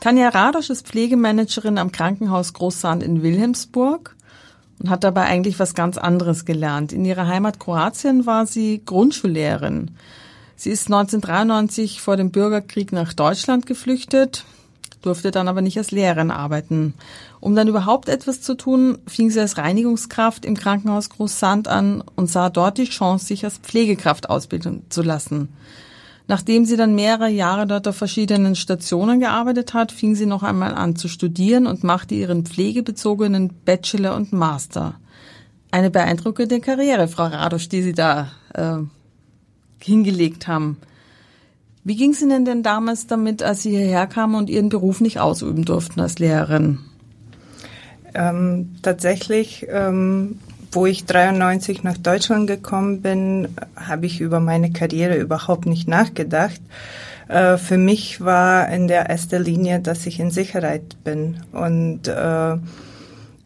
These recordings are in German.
Tanja Radosch ist Pflegemanagerin am Krankenhaus Großsand in Wilhelmsburg und hat dabei eigentlich was ganz anderes gelernt. In ihrer Heimat Kroatien war sie Grundschullehrerin. Sie ist 1993 vor dem Bürgerkrieg nach Deutschland geflüchtet, durfte dann aber nicht als Lehrerin arbeiten. Um dann überhaupt etwas zu tun, fing sie als Reinigungskraft im Krankenhaus Großsand an und sah dort die Chance, sich als Pflegekraft ausbilden zu lassen. Nachdem sie dann mehrere Jahre dort auf verschiedenen Stationen gearbeitet hat, fing sie noch einmal an zu studieren und machte ihren pflegebezogenen Bachelor und Master. Eine beeindruckende Karriere, Frau Radosch, die Sie da äh, hingelegt haben. Wie ging es Ihnen denn damals damit, als Sie hierher kamen und Ihren Beruf nicht ausüben durften als Lehrerin? Ähm, tatsächlich ähm, wo ich 93 nach Deutschland gekommen bin, habe ich über meine Karriere überhaupt nicht nachgedacht. Äh, für mich war in der ersten Linie, dass ich in Sicherheit bin. Und äh,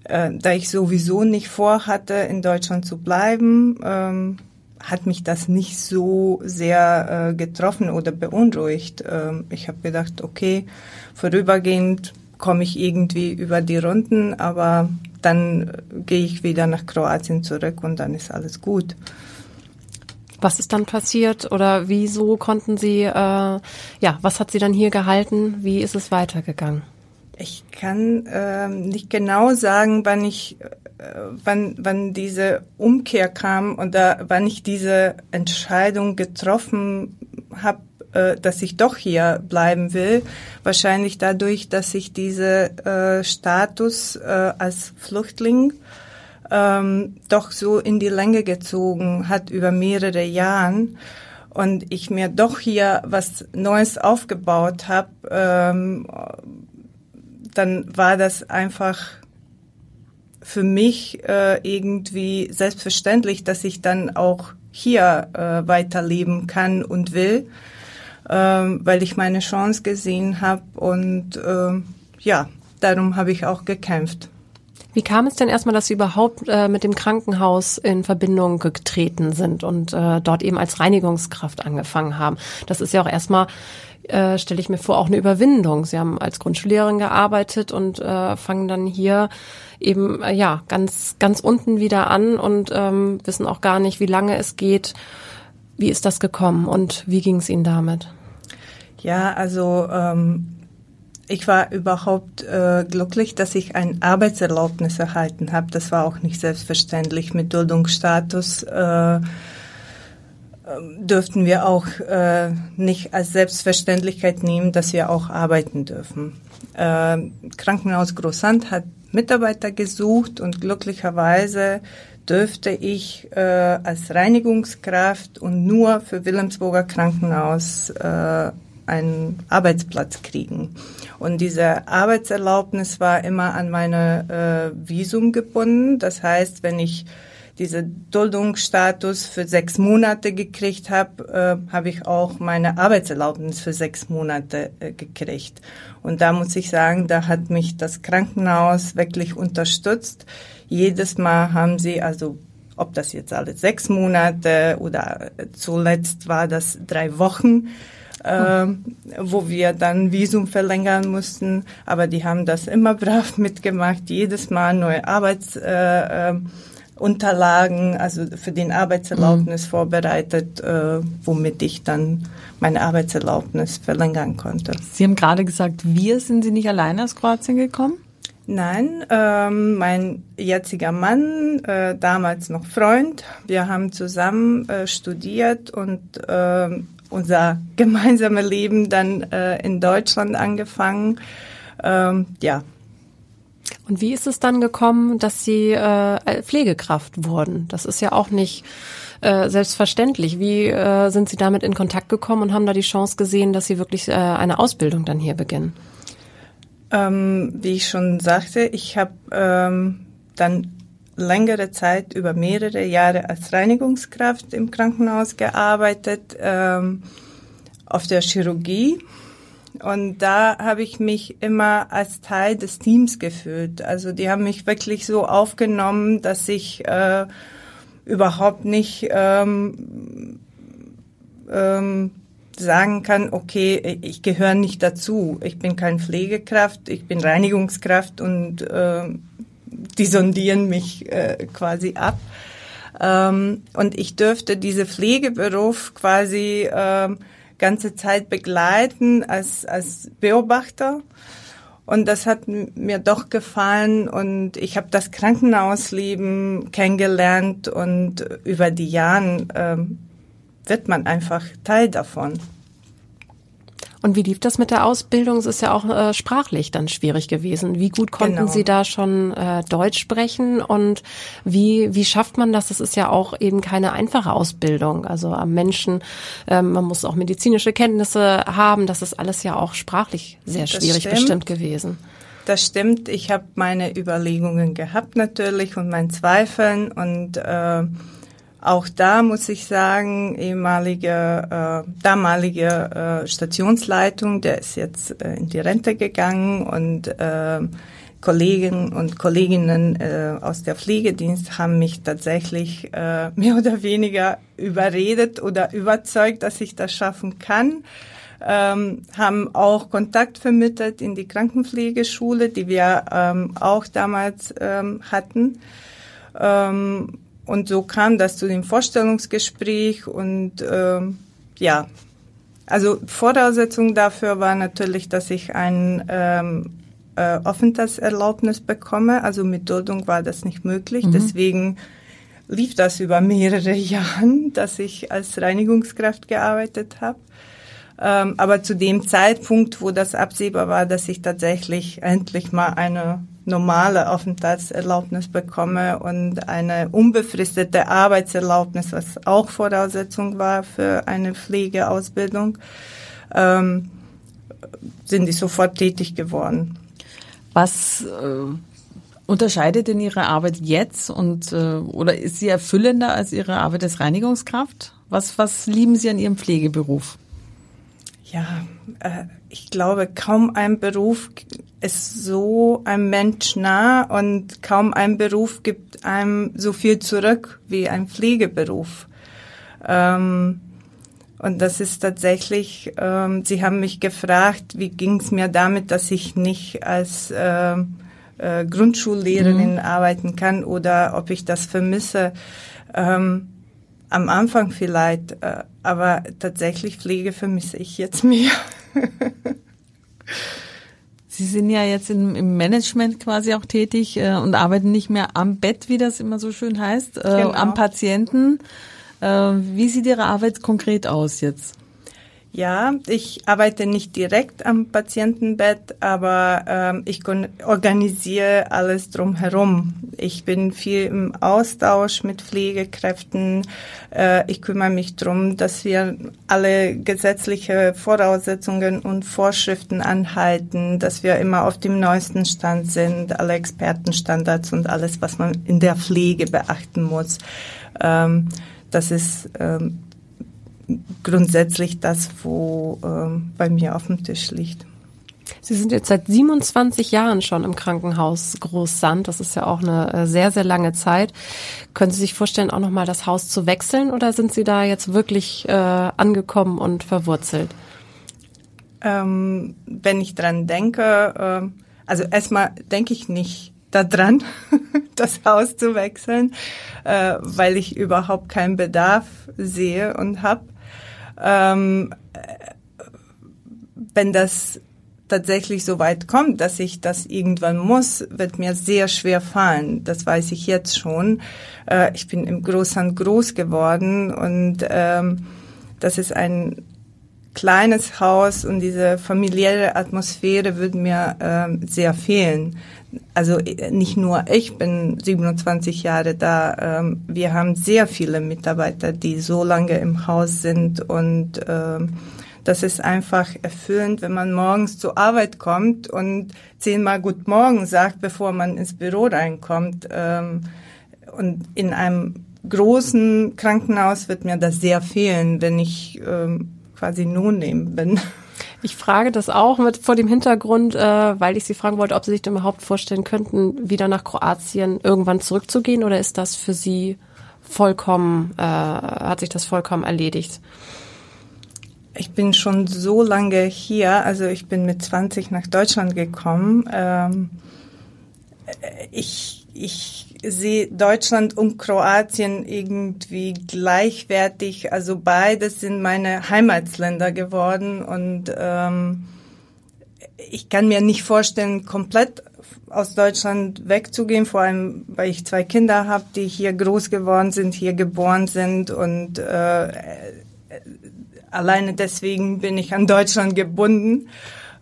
äh, da ich sowieso nicht vorhatte, in Deutschland zu bleiben, ähm, hat mich das nicht so sehr äh, getroffen oder beunruhigt. Ähm, ich habe gedacht, okay, vorübergehend komme ich irgendwie über die Runden, aber dann gehe ich wieder nach Kroatien zurück und dann ist alles gut. Was ist dann passiert oder wieso konnten Sie, äh, ja, was hat Sie dann hier gehalten? Wie ist es weitergegangen? Ich kann äh, nicht genau sagen, wann ich, äh, wann, wann diese Umkehr kam oder wann ich diese Entscheidung getroffen habe, äh, dass ich doch hier bleiben will. Wahrscheinlich dadurch, dass ich diese äh, Status äh, als Flüchtling ähm, doch so in die Länge gezogen hat über mehrere Jahren und ich mir doch hier was Neues aufgebaut habe, ähm, dann war das einfach für mich äh, irgendwie selbstverständlich, dass ich dann auch hier äh, weiterleben kann und will weil ich meine Chance gesehen habe und äh, ja, darum habe ich auch gekämpft. Wie kam es denn erstmal, dass Sie überhaupt äh, mit dem Krankenhaus in Verbindung getreten sind und äh, dort eben als Reinigungskraft angefangen haben? Das ist ja auch erstmal, äh, stelle ich mir vor, auch eine Überwindung. Sie haben als Grundschullehrerin gearbeitet und äh, fangen dann hier eben äh, ja ganz ganz unten wieder an und ähm, wissen auch gar nicht, wie lange es geht. Wie ist das gekommen und wie ging es Ihnen damit? Ja, also ähm, ich war überhaupt äh, glücklich, dass ich ein Arbeitserlaubnis erhalten habe. Das war auch nicht selbstverständlich. Mit Duldungsstatus äh, ähm, dürften wir auch äh, nicht als Selbstverständlichkeit nehmen, dass wir auch arbeiten dürfen. Äh, Krankenhaus Großsand hat Mitarbeiter gesucht und glücklicherweise dürfte ich äh, als Reinigungskraft und nur für Wilhelmsburger Krankenhaus äh, einen Arbeitsplatz kriegen. Und diese Arbeitserlaubnis war immer an meine äh, Visum gebunden. Das heißt, wenn ich diese Duldungsstatus für sechs Monate gekriegt habe, äh, habe ich auch meine Arbeitserlaubnis für sechs Monate äh, gekriegt. Und da muss ich sagen, da hat mich das Krankenhaus wirklich unterstützt. Jedes Mal haben sie, also ob das jetzt alle sechs Monate oder zuletzt war das drei Wochen, äh, wo wir dann Visum verlängern mussten. Aber die haben das immer brav mitgemacht, jedes Mal neue Arbeitsunterlagen, äh, also für den Arbeitserlaubnis mhm. vorbereitet, äh, womit ich dann meine Arbeitserlaubnis verlängern konnte. Sie haben gerade gesagt, wir sind Sie nicht alleine aus Kroatien gekommen? Nein, ähm, mein jetziger Mann, äh, damals noch Freund, wir haben zusammen äh, studiert und äh, unser gemeinsames Leben dann äh, in Deutschland angefangen. Ähm, ja. Und wie ist es dann gekommen, dass Sie äh, Pflegekraft wurden? Das ist ja auch nicht äh, selbstverständlich. Wie sind Sie damit in Kontakt gekommen und haben da die Chance gesehen, dass Sie wirklich eine Ausbildung dann hier beginnen? Ähm, wie ich schon sagte, ich habe ähm, dann längere Zeit über mehrere Jahre als Reinigungskraft im Krankenhaus gearbeitet, ähm, auf der Chirurgie. Und da habe ich mich immer als Teil des Teams gefühlt. Also die haben mich wirklich so aufgenommen, dass ich äh, überhaupt nicht ähm, ähm, sagen kann, okay, ich gehöre nicht dazu. Ich bin kein Pflegekraft, ich bin Reinigungskraft und äh, die sondieren mich äh, quasi ab. Ähm, und ich dürfte diese Pflegeberuf quasi äh, ganze Zeit begleiten als, als Beobachter. Und das hat mir doch gefallen und ich habe das Krankenhausleben kennengelernt und über die Jahre ähm, wird man einfach Teil davon. Und wie lief das mit der Ausbildung? Es ist ja auch äh, sprachlich dann schwierig gewesen. Wie gut konnten genau. Sie da schon äh, Deutsch sprechen und wie, wie schafft man das? Das ist ja auch eben keine einfache Ausbildung. Also am Menschen, ähm, man muss auch medizinische Kenntnisse haben. Das ist alles ja auch sprachlich sehr schwierig bestimmt gewesen. Das stimmt. Ich habe meine Überlegungen gehabt natürlich und mein Zweifeln und äh, auch da muss ich sagen, ehemalige, äh, damalige äh, Stationsleitung, der ist jetzt äh, in die Rente gegangen und äh, Kollegen und Kolleginnen äh, aus der Pflegedienst haben mich tatsächlich äh, mehr oder weniger überredet oder überzeugt, dass ich das schaffen kann. Ähm, haben auch Kontakt vermittelt in die Krankenpflegeschule, die wir ähm, auch damals ähm, hatten. Ähm, und so kam das zu dem Vorstellungsgespräch und ähm, ja, also Voraussetzung dafür war natürlich, dass ich ein ähm, äh, Aufenthaltserlaubnis bekomme. Also mit Duldung war das nicht möglich. Mhm. Deswegen lief das über mehrere Jahre, dass ich als Reinigungskraft gearbeitet habe. Ähm, aber zu dem Zeitpunkt, wo das absehbar war, dass ich tatsächlich endlich mal eine normale Aufenthaltserlaubnis bekomme und eine unbefristete Arbeitserlaubnis, was auch Voraussetzung war für eine Pflegeausbildung, ähm, sind die sofort tätig geworden. Was äh, unterscheidet denn Ihre Arbeit jetzt und äh, oder ist sie erfüllender als Ihre Arbeit als Reinigungskraft? Was was lieben Sie an Ihrem Pflegeberuf? Ja, äh, ich glaube, kaum ein Beruf ist so ein Mensch nah und kaum ein Beruf gibt einem so viel zurück wie ein Pflegeberuf. Ähm, und das ist tatsächlich, ähm, Sie haben mich gefragt, wie ging es mir damit, dass ich nicht als äh, äh, Grundschullehrerin mhm. arbeiten kann oder ob ich das vermisse. Ähm, am Anfang vielleicht, äh, aber tatsächlich Pflege vermisse ich jetzt mehr. Sie sind ja jetzt im, im Management quasi auch tätig äh, und arbeiten nicht mehr am Bett, wie das immer so schön heißt, äh, genau. am Patienten. Äh, wie sieht Ihre Arbeit konkret aus jetzt? Ja, ich arbeite nicht direkt am Patientenbett, aber ähm, ich organisiere alles drumherum. Ich bin viel im Austausch mit Pflegekräften. Äh, ich kümmere mich drum, dass wir alle gesetzliche Voraussetzungen und Vorschriften anhalten, dass wir immer auf dem neuesten Stand sind, alle Expertenstandards und alles, was man in der Pflege beachten muss. Ähm, das ist ähm, grundsätzlich das, wo ähm, bei mir auf dem Tisch liegt. Sie sind jetzt seit 27 Jahren schon im Krankenhaus Großsand. Das ist ja auch eine äh, sehr, sehr lange Zeit. Können Sie sich vorstellen, auch nochmal das Haus zu wechseln oder sind Sie da jetzt wirklich äh, angekommen und verwurzelt? Ähm, wenn ich dran denke, äh, also erstmal denke ich nicht daran, das Haus zu wechseln, äh, weil ich überhaupt keinen Bedarf sehe und habe. Ähm, wenn das tatsächlich so weit kommt, dass ich das irgendwann muss, wird mir sehr schwer fallen. Das weiß ich jetzt schon. Äh, ich bin im Großhand groß geworden und ähm, das ist ein kleines Haus und diese familiäre Atmosphäre würde mir äh, sehr fehlen. Also äh, nicht nur ich bin 27 Jahre da. Ähm, wir haben sehr viele Mitarbeiter, die so lange im Haus sind und ähm, das ist einfach erfüllend, wenn man morgens zur Arbeit kommt und zehnmal Gut Morgen sagt, bevor man ins Büro reinkommt. Ähm, und in einem großen Krankenhaus wird mir das sehr fehlen, wenn ich ähm, quasi nun nehmen bin. Ich frage das auch mit vor dem Hintergrund, äh, weil ich Sie fragen wollte, ob Sie sich denn überhaupt vorstellen könnten, wieder nach Kroatien irgendwann zurückzugehen oder ist das für Sie vollkommen, äh, hat sich das vollkommen erledigt? Ich bin schon so lange hier, also ich bin mit 20 nach Deutschland gekommen. Ähm, ich, ich sehe Deutschland und Kroatien irgendwie gleichwertig. Also beides sind meine Heimatsländer geworden und ähm, ich kann mir nicht vorstellen, komplett aus Deutschland wegzugehen, vor allem weil ich zwei Kinder habe, die hier groß geworden sind, hier geboren sind und äh, alleine deswegen bin ich an Deutschland gebunden.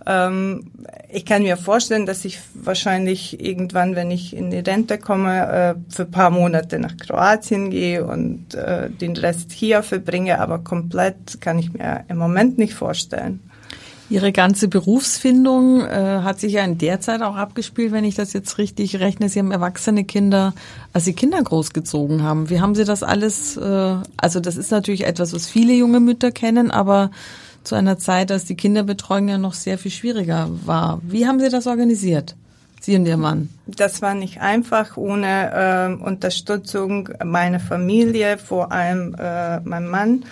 Ähm, ich kann mir vorstellen, dass ich wahrscheinlich irgendwann, wenn ich in die Rente komme, äh, für paar Monate nach Kroatien gehe und äh, den Rest hier verbringe, aber komplett kann ich mir im Moment nicht vorstellen. Ihre ganze Berufsfindung äh, hat sich ja in der Zeit auch abgespielt, wenn ich das jetzt richtig rechne. Sie haben erwachsene Kinder, als Sie Kinder großgezogen haben. Wie haben Sie das alles? Äh, also das ist natürlich etwas, was viele junge Mütter kennen, aber zu einer Zeit, als die Kinderbetreuung ja noch sehr viel schwieriger war. Wie haben Sie das organisiert? Sie und Ihr Mann? Das war nicht einfach ohne äh, Unterstützung meiner Familie, vor allem äh, mein Mann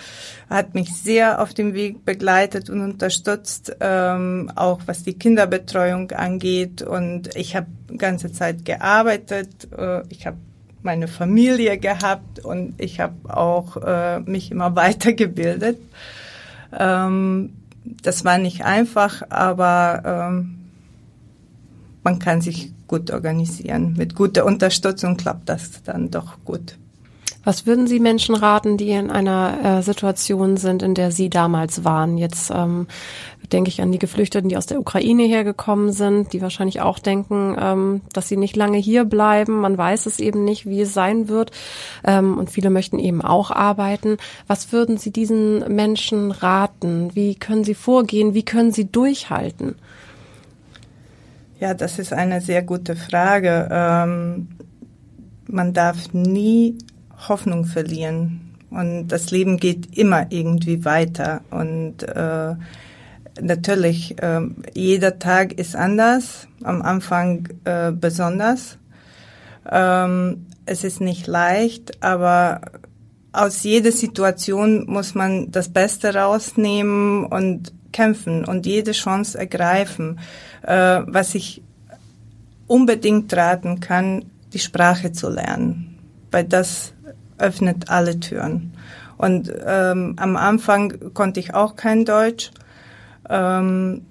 hat mich sehr auf dem Weg begleitet und unterstützt, ähm, auch was die Kinderbetreuung angeht. Und ich habe ganze Zeit gearbeitet. Äh, ich habe meine Familie gehabt und ich habe auch äh, mich immer weitergebildet. Ähm, das war nicht einfach, aber ähm, man kann sich gut organisieren. Mit guter Unterstützung klappt das dann doch gut. Was würden Sie Menschen raten, die in einer äh, Situation sind, in der Sie damals waren? Jetzt ähm, denke ich an die Geflüchteten, die aus der Ukraine hergekommen sind, die wahrscheinlich auch denken, ähm, dass sie nicht lange hier bleiben. Man weiß es eben nicht, wie es sein wird. Ähm, und viele möchten eben auch arbeiten. Was würden Sie diesen Menschen raten? Wie können sie vorgehen? Wie können sie durchhalten? Ja, das ist eine sehr gute Frage. Ähm, man darf nie Hoffnung verlieren. Und das Leben geht immer irgendwie weiter. Und äh, natürlich, äh, jeder Tag ist anders, am Anfang äh, besonders. Ähm, es ist nicht leicht, aber aus jeder Situation muss man das Beste rausnehmen und kämpfen und jede Chance ergreifen. Äh, was ich unbedingt raten kann, die Sprache zu lernen, weil das öffnet alle Türen. Und ähm, am Anfang konnte ich auch kein Deutsch. Ähm,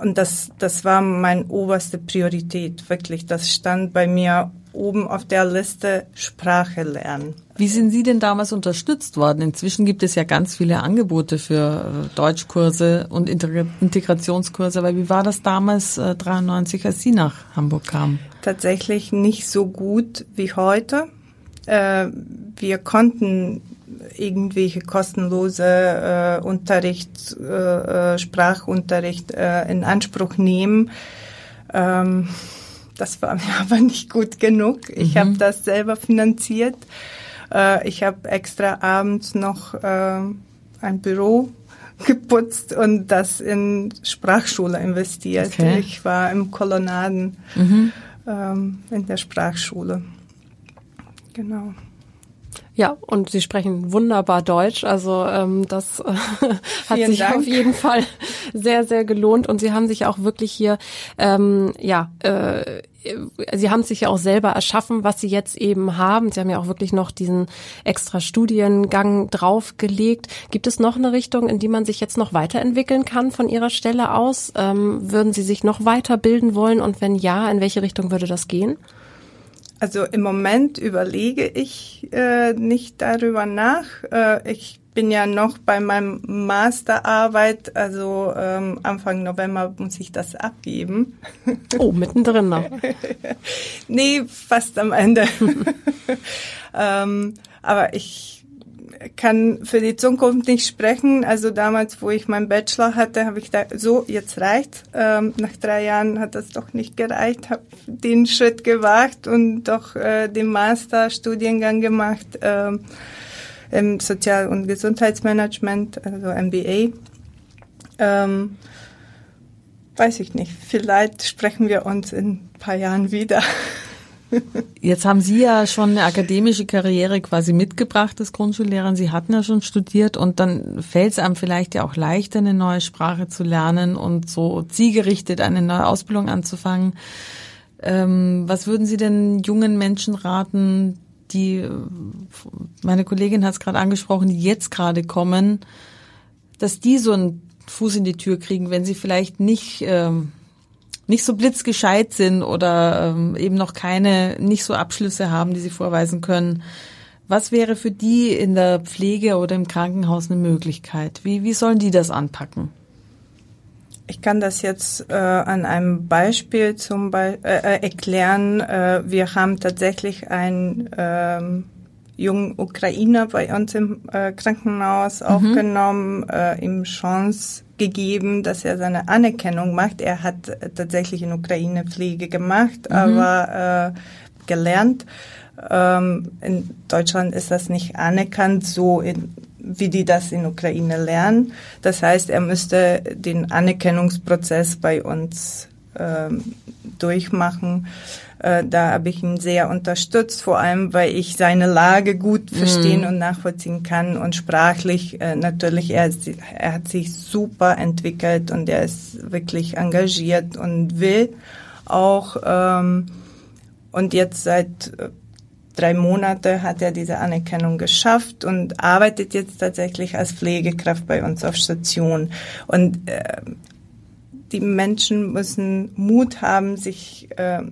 und das, das war meine oberste Priorität, wirklich. Das stand bei mir oben auf der Liste Sprache lernen. Wie sind Sie denn damals unterstützt worden? Inzwischen gibt es ja ganz viele Angebote für äh, Deutschkurse und Integrationskurse. Aber wie war das damals äh, 93, als Sie nach Hamburg kamen? Tatsächlich nicht so gut wie heute. Äh, wir konnten irgendwelche kostenlose äh, Unterricht, äh, äh, Sprachunterricht äh, in Anspruch nehmen. Ähm, das war mir aber nicht gut genug. Ich mhm. habe das selber finanziert. Äh, ich habe extra abends noch äh, ein Büro geputzt und das in Sprachschule investiert. Okay. Ich war im Kolonnaden mhm. ähm, in der Sprachschule. Genau. Ja, und Sie sprechen wunderbar Deutsch. Also ähm, das äh, hat sich Dank. auf jeden Fall sehr, sehr gelohnt. Und Sie haben sich auch wirklich hier, ähm, ja, äh, Sie haben sich ja auch selber erschaffen, was Sie jetzt eben haben. Sie haben ja auch wirklich noch diesen extra Studiengang draufgelegt. Gibt es noch eine Richtung, in die man sich jetzt noch weiterentwickeln kann von Ihrer Stelle aus? Ähm, würden Sie sich noch weiterbilden wollen? Und wenn ja, in welche Richtung würde das gehen? Also im Moment überlege ich äh, nicht darüber nach. Äh, ich bin ja noch bei meinem Masterarbeit, also ähm, Anfang November muss ich das abgeben. Oh, mittendrin noch. nee, fast am Ende. ähm, aber ich kann für die Zukunft nicht sprechen. Also damals, wo ich meinen Bachelor hatte, habe ich da so, jetzt reicht. Ähm, nach drei Jahren hat das doch nicht gereicht, habe den Schritt gewagt und doch äh, den Masterstudiengang gemacht ähm, im Sozial- und Gesundheitsmanagement, also MBA. Ähm, weiß ich nicht. Vielleicht sprechen wir uns in ein paar Jahren wieder. Jetzt haben Sie ja schon eine akademische Karriere quasi mitgebracht als Grundschullehrerin. Sie hatten ja schon studiert und dann fällt es einem vielleicht ja auch leichter, eine neue Sprache zu lernen und so zielgerichtet eine neue Ausbildung anzufangen. Ähm, was würden Sie denn jungen Menschen raten, die, meine Kollegin hat es gerade angesprochen, die jetzt gerade kommen, dass die so einen Fuß in die Tür kriegen, wenn sie vielleicht nicht ähm, nicht so blitzgescheit sind oder ähm, eben noch keine, nicht so Abschlüsse haben, die sie vorweisen können. Was wäre für die in der Pflege oder im Krankenhaus eine Möglichkeit? Wie, wie sollen die das anpacken? Ich kann das jetzt äh, an einem Beispiel zum Be äh, äh erklären. Äh, wir haben tatsächlich einen ähm, jungen Ukrainer bei uns im äh, Krankenhaus mhm. aufgenommen, äh, ihm Chance gegeben, dass er seine Anerkennung macht. Er hat tatsächlich in Ukraine Pflege gemacht, mhm. aber äh, gelernt. Ähm, in Deutschland ist das nicht anerkannt, so in, wie die das in Ukraine lernen. Das heißt, er müsste den Anerkennungsprozess bei uns ähm, durchmachen. Äh, da habe ich ihn sehr unterstützt, vor allem weil ich seine Lage gut verstehen mm. und nachvollziehen kann und sprachlich äh, natürlich, er, er hat sich super entwickelt und er ist wirklich engagiert und will auch ähm, und jetzt seit äh, drei Monate hat er diese Anerkennung geschafft und arbeitet jetzt tatsächlich als Pflegekraft bei uns auf Station. Und äh, die Menschen müssen Mut haben, sich äh,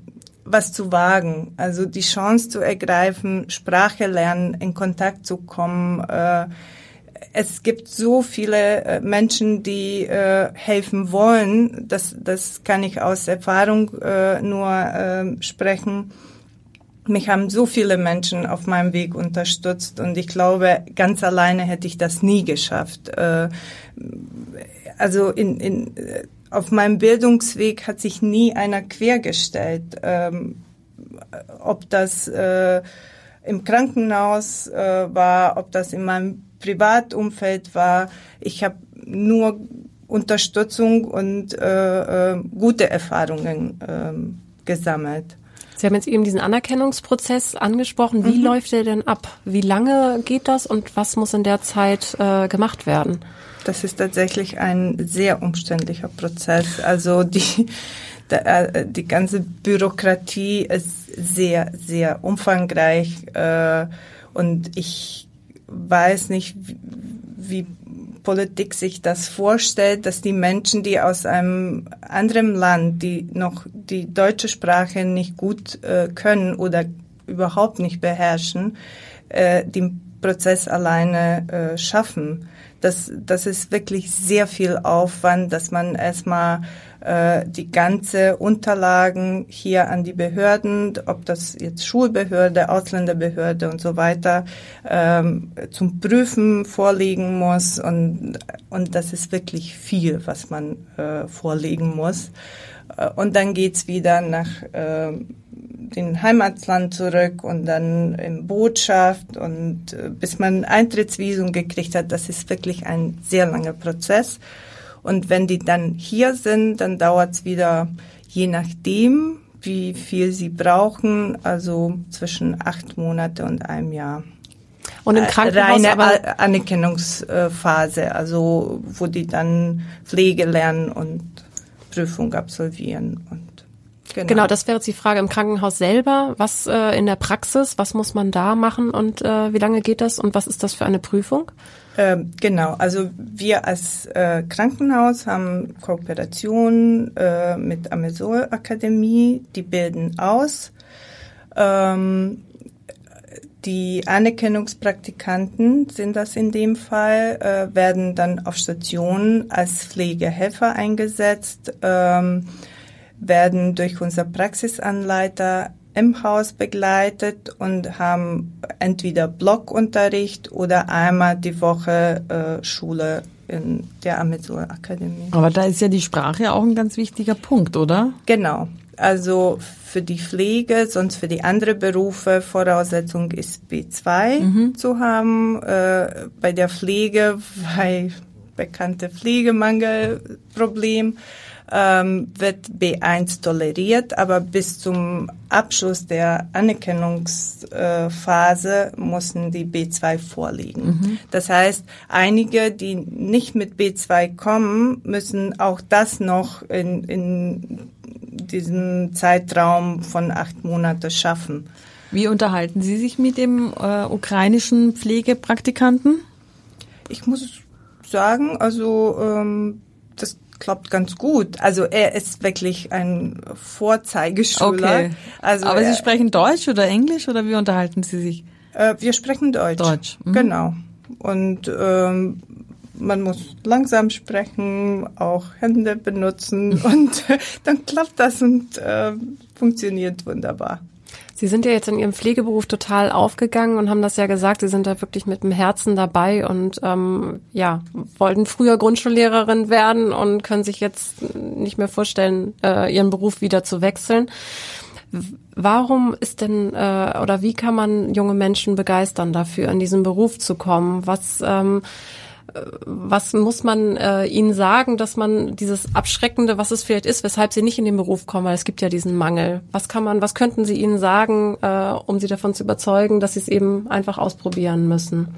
was zu wagen, also die Chance zu ergreifen, Sprache lernen, in Kontakt zu kommen. Äh, es gibt so viele äh, Menschen, die äh, helfen wollen. Das, das kann ich aus Erfahrung nur äh, sprechen. Mich haben so viele Menschen auf meinem Weg unterstützt und ich glaube, ganz alleine hätte ich das nie geschafft. Also in, in auf meinem Bildungsweg hat sich nie einer quergestellt. Ähm, ob das äh, im Krankenhaus äh, war, ob das in meinem Privatumfeld war. Ich habe nur Unterstützung und äh, äh, gute Erfahrungen äh, gesammelt. Sie haben jetzt eben diesen Anerkennungsprozess angesprochen. Wie mhm. läuft der denn ab? Wie lange geht das und was muss in der Zeit äh, gemacht werden? Das ist tatsächlich ein sehr umständlicher Prozess. Also die, äh, die ganze Bürokratie ist sehr, sehr umfangreich äh, und ich weiß nicht, wie Politik sich das vorstellt, dass die Menschen, die aus einem anderen Land, die noch die deutsche Sprache nicht gut äh, können oder überhaupt nicht beherrschen, den Prozess alleine schaffen das, das ist wirklich sehr viel Aufwand, dass man erstmal äh, die ganze Unterlagen hier an die Behörden, ob das jetzt Schulbehörde, Ausländerbehörde und so weiter, ähm, zum Prüfen vorlegen muss. Und, und das ist wirklich viel, was man äh, vorlegen muss. Äh, und dann geht's wieder nach äh, den Heimatland zurück und dann in Botschaft und äh, bis man Eintrittsvisum gekriegt hat, das ist wirklich ein sehr langer Prozess. Und wenn die dann hier sind, dann dauert's wieder je nachdem, wie viel sie brauchen, also zwischen acht Monate und einem Jahr. Und im äh, Krankenhaus reine aber Anerkennungsphase, also wo die dann Pflege lernen und Prüfung absolvieren und Genau. genau, das wäre jetzt die Frage im Krankenhaus selber. Was äh, in der Praxis, was muss man da machen und äh, wie lange geht das und was ist das für eine Prüfung? Ähm, genau, also wir als äh, Krankenhaus haben Kooperation äh, mit Amesol Akademie, die bilden aus. Ähm, die Anerkennungspraktikanten sind das in dem Fall, äh, werden dann auf Stationen als Pflegehelfer eingesetzt, ähm, werden durch unser Praxisanleiter im Haus begleitet und haben entweder Blockunterricht oder einmal die Woche äh, Schule in der Amazon Akademie. Aber da ist ja die Sprache auch ein ganz wichtiger Punkt, oder? Genau. Also für die Pflege, sonst für die anderen Berufe Voraussetzung ist B2 mhm. zu haben. Äh, bei der Pflege, weil bekannte Pflegemangelproblem, ähm, wird B1 toleriert, aber bis zum Abschluss der Anerkennungsphase müssen die B2 vorliegen. Mhm. Das heißt, einige, die nicht mit B2 kommen, müssen auch das noch in, in diesem Zeitraum von acht Monaten schaffen. Wie unterhalten Sie sich mit dem äh, ukrainischen Pflegepraktikanten? Ich muss sagen, also ähm, klappt ganz gut. Also er ist wirklich ein Vorzeigeschüler. Okay. Also Aber Sie sprechen Deutsch oder Englisch oder wie unterhalten Sie sich? Äh, wir sprechen Deutsch. Deutsch. Mhm. Genau. Und ähm, man muss langsam sprechen, auch Hände benutzen und dann klappt das und äh, funktioniert wunderbar. Sie sind ja jetzt in Ihrem Pflegeberuf total aufgegangen und haben das ja gesagt, Sie sind da wirklich mit dem Herzen dabei und ähm, ja, wollten früher Grundschullehrerin werden und können sich jetzt nicht mehr vorstellen, äh, Ihren Beruf wieder zu wechseln. Warum ist denn äh, oder wie kann man junge Menschen begeistern dafür, in diesen Beruf zu kommen? Was ähm, was muss man äh, ihnen sagen, dass man dieses Abschreckende, was es vielleicht ist, weshalb sie nicht in den Beruf kommen, weil es gibt ja diesen Mangel. Was kann man, was könnten Sie ihnen sagen, äh, um sie davon zu überzeugen, dass sie es eben einfach ausprobieren müssen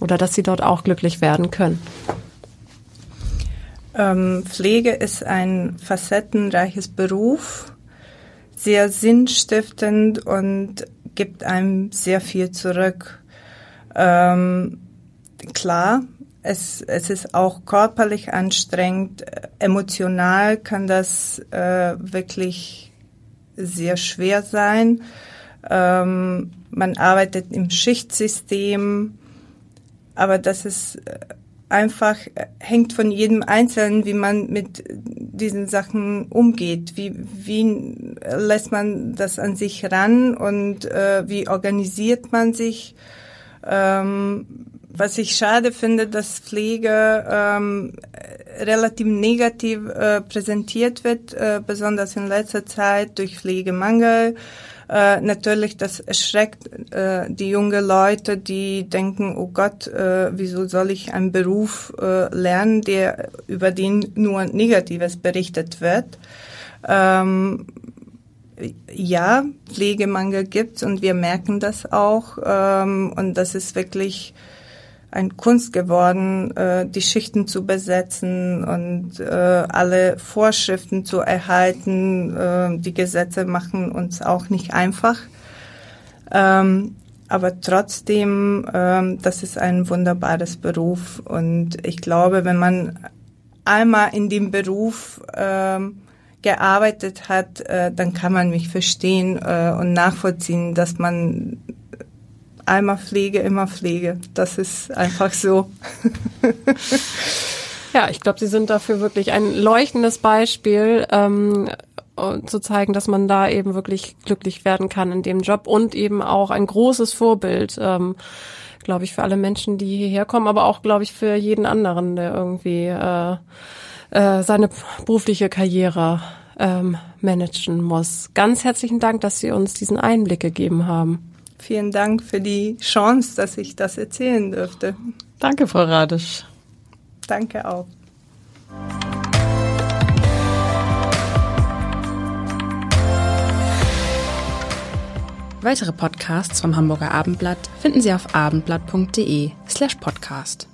oder dass sie dort auch glücklich werden können? Ähm, Pflege ist ein facettenreiches Beruf, sehr sinnstiftend und gibt einem sehr viel zurück. Ähm, klar, es, es ist auch körperlich anstrengend, emotional kann das äh, wirklich sehr schwer sein. Ähm, man arbeitet im Schichtsystem, aber das ist äh, einfach, äh, hängt von jedem Einzelnen, wie man mit diesen Sachen umgeht. Wie, wie lässt man das an sich ran und äh, wie organisiert man sich? Ähm, was ich schade finde, dass Pflege ähm, relativ negativ äh, präsentiert wird, äh, besonders in letzter Zeit durch Pflegemangel. Äh, natürlich, das erschreckt äh, die jungen Leute, die denken, oh Gott, äh, wieso soll ich einen Beruf äh, lernen, der über den nur Negatives berichtet wird. Ähm, ja, Pflegemangel gibt's und wir merken das auch ähm, und das ist wirklich ein Kunst geworden, äh, die Schichten zu besetzen und äh, alle Vorschriften zu erhalten. Äh, die Gesetze machen uns auch nicht einfach. Ähm, aber trotzdem, ähm, das ist ein wunderbares Beruf und ich glaube, wenn man einmal in dem Beruf ähm, gearbeitet hat, äh, dann kann man mich verstehen äh, und nachvollziehen, dass man einmal Pflege, immer Pflege. Das ist einfach so. ja, ich glaube, Sie sind dafür wirklich ein leuchtendes Beispiel. Ähm, zu zeigen, dass man da eben wirklich glücklich werden kann in dem Job und eben auch ein großes Vorbild, ähm, glaube ich, für alle Menschen, die hierher kommen, aber auch, glaube ich, für jeden anderen, der irgendwie äh, äh, seine berufliche Karriere ähm, managen muss. Ganz herzlichen Dank, dass Sie uns diesen Einblick gegeben haben. Vielen Dank für die Chance, dass ich das erzählen dürfte. Danke, Frau Radisch. Danke auch. Weitere Podcasts vom Hamburger Abendblatt finden Sie auf abendblatt.de slash podcast.